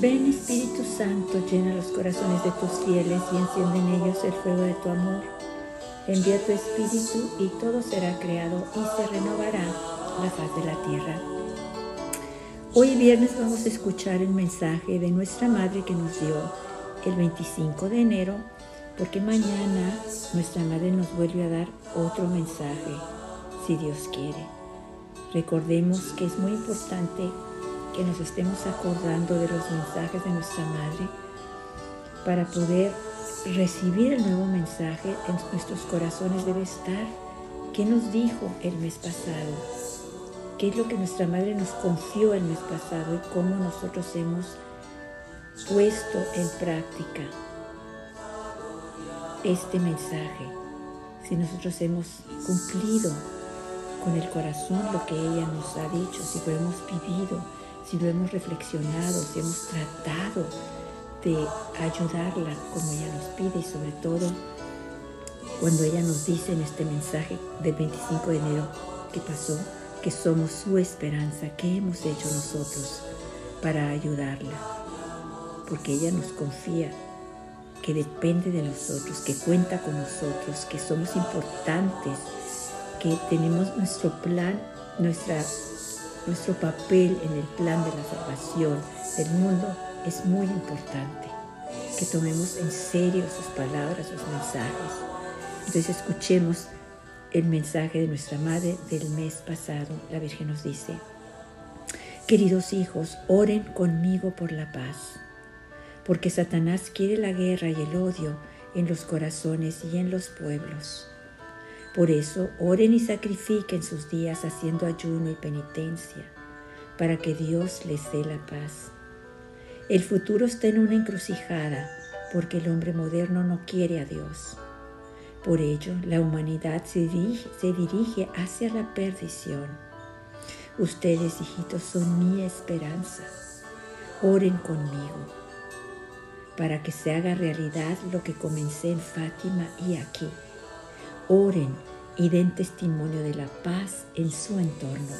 Ven Espíritu Santo, llena los corazones de tus fieles y enciende en ellos el fuego de tu amor. Envía tu Espíritu y todo será creado y se renovará la faz de la tierra. Hoy viernes vamos a escuchar el mensaje de nuestra Madre que nos dio el 25 de enero, porque mañana nuestra Madre nos vuelve a dar otro mensaje, si Dios quiere. Recordemos que es muy importante que nos estemos acordando de los mensajes de nuestra Madre para poder recibir el nuevo mensaje en nuestros corazones debe estar. ¿Qué nos dijo el mes pasado? ¿Qué es lo que nuestra Madre nos confió el mes pasado y cómo nosotros hemos puesto en práctica este mensaje? Si nosotros hemos cumplido con el corazón lo que ella nos ha dicho, si lo hemos vivido, si lo hemos reflexionado, si hemos tratado de ayudarla como ella nos pide y sobre todo cuando ella nos dice en este mensaje del 25 de enero que pasó, que somos su esperanza, ¿qué hemos hecho nosotros para ayudarla? Porque ella nos confía que depende de nosotros, que cuenta con nosotros, que somos importantes, que tenemos nuestro plan, nuestra nuestro papel en el plan de la salvación del mundo es muy importante. Que tomemos en serio sus palabras, sus mensajes. Entonces escuchemos el mensaje de nuestra madre del mes pasado. La Virgen nos dice, queridos hijos, oren conmigo por la paz, porque Satanás quiere la guerra y el odio en los corazones y en los pueblos. Por eso, oren y sacrifiquen sus días haciendo ayuno y penitencia, para que Dios les dé la paz. El futuro está en una encrucijada, porque el hombre moderno no quiere a Dios. Por ello, la humanidad se dirige, hacia la perdición. Ustedes, hijitos, son mi esperanza. Oren conmigo, para que se haga realidad lo que comencé en Fátima y aquí oren y den testimonio de la paz en su entorno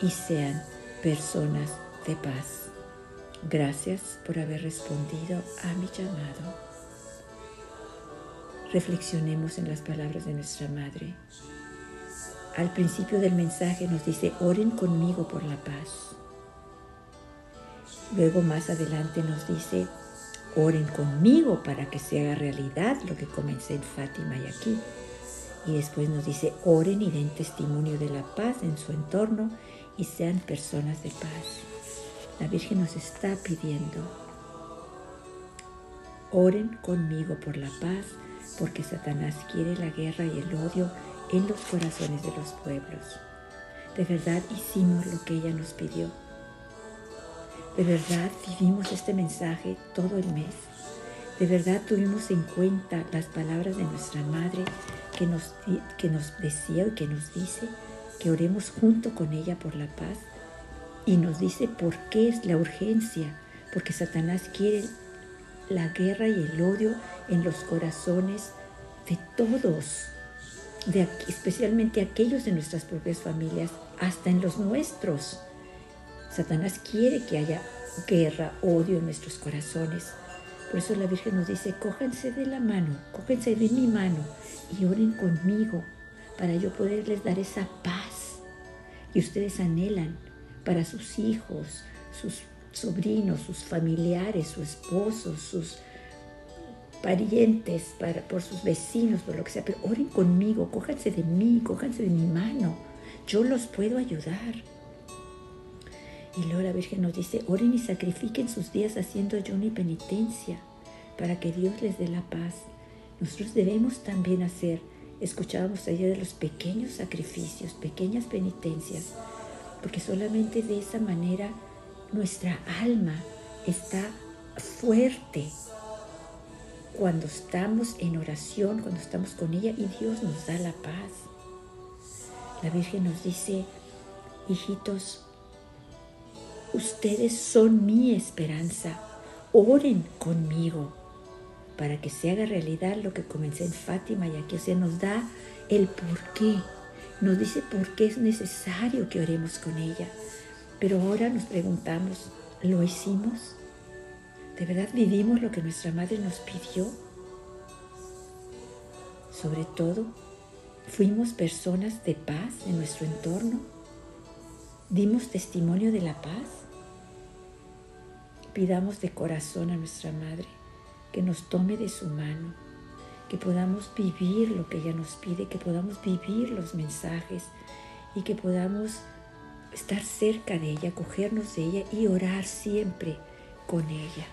y sean personas de paz. Gracias por haber respondido a mi llamado. Reflexionemos en las palabras de nuestra Madre. Al principio del mensaje nos dice, oren conmigo por la paz. Luego más adelante nos dice, oren conmigo para que se haga realidad lo que comencé en Fátima y aquí. Y después nos dice, oren y den testimonio de la paz en su entorno y sean personas de paz. La Virgen nos está pidiendo, oren conmigo por la paz, porque Satanás quiere la guerra y el odio en los corazones de los pueblos. De verdad hicimos lo que ella nos pidió. De verdad vivimos este mensaje todo el mes. De verdad tuvimos en cuenta las palabras de nuestra Madre que nos, que nos decía y que nos dice que oremos junto con ella por la paz. Y nos dice por qué es la urgencia, porque Satanás quiere la guerra y el odio en los corazones de todos, de especialmente aquellos de nuestras propias familias, hasta en los nuestros. Satanás quiere que haya guerra, odio en nuestros corazones. Por eso la Virgen nos dice, cójanse de la mano, cójense de mi mano y oren conmigo para yo poderles dar esa paz que ustedes anhelan para sus hijos, sus sobrinos, sus familiares, sus esposos, sus parientes, para, por sus vecinos, por lo que sea, pero oren conmigo, cójanse de mí, cójanse de mi mano, yo los puedo ayudar. Y luego la Virgen nos dice, oren y sacrifiquen sus días haciendo ayuno y penitencia para que Dios les dé la paz. Nosotros debemos también hacer, escuchábamos ayer de los pequeños sacrificios, pequeñas penitencias, porque solamente de esa manera nuestra alma está fuerte cuando estamos en oración, cuando estamos con ella y Dios nos da la paz. La Virgen nos dice, hijitos, Ustedes son mi esperanza. Oren conmigo para que se haga realidad lo que comencé en Fátima y aquí se nos da el por qué. Nos dice por qué es necesario que oremos con ella. Pero ahora nos preguntamos, lo hicimos? ¿De verdad vivimos lo que nuestra madre nos pidió? Sobre todo, fuimos personas de paz en nuestro entorno. Dimos testimonio de la paz. Pidamos de corazón a nuestra madre que nos tome de su mano, que podamos vivir lo que ella nos pide, que podamos vivir los mensajes y que podamos estar cerca de ella, cogernos de ella y orar siempre con ella.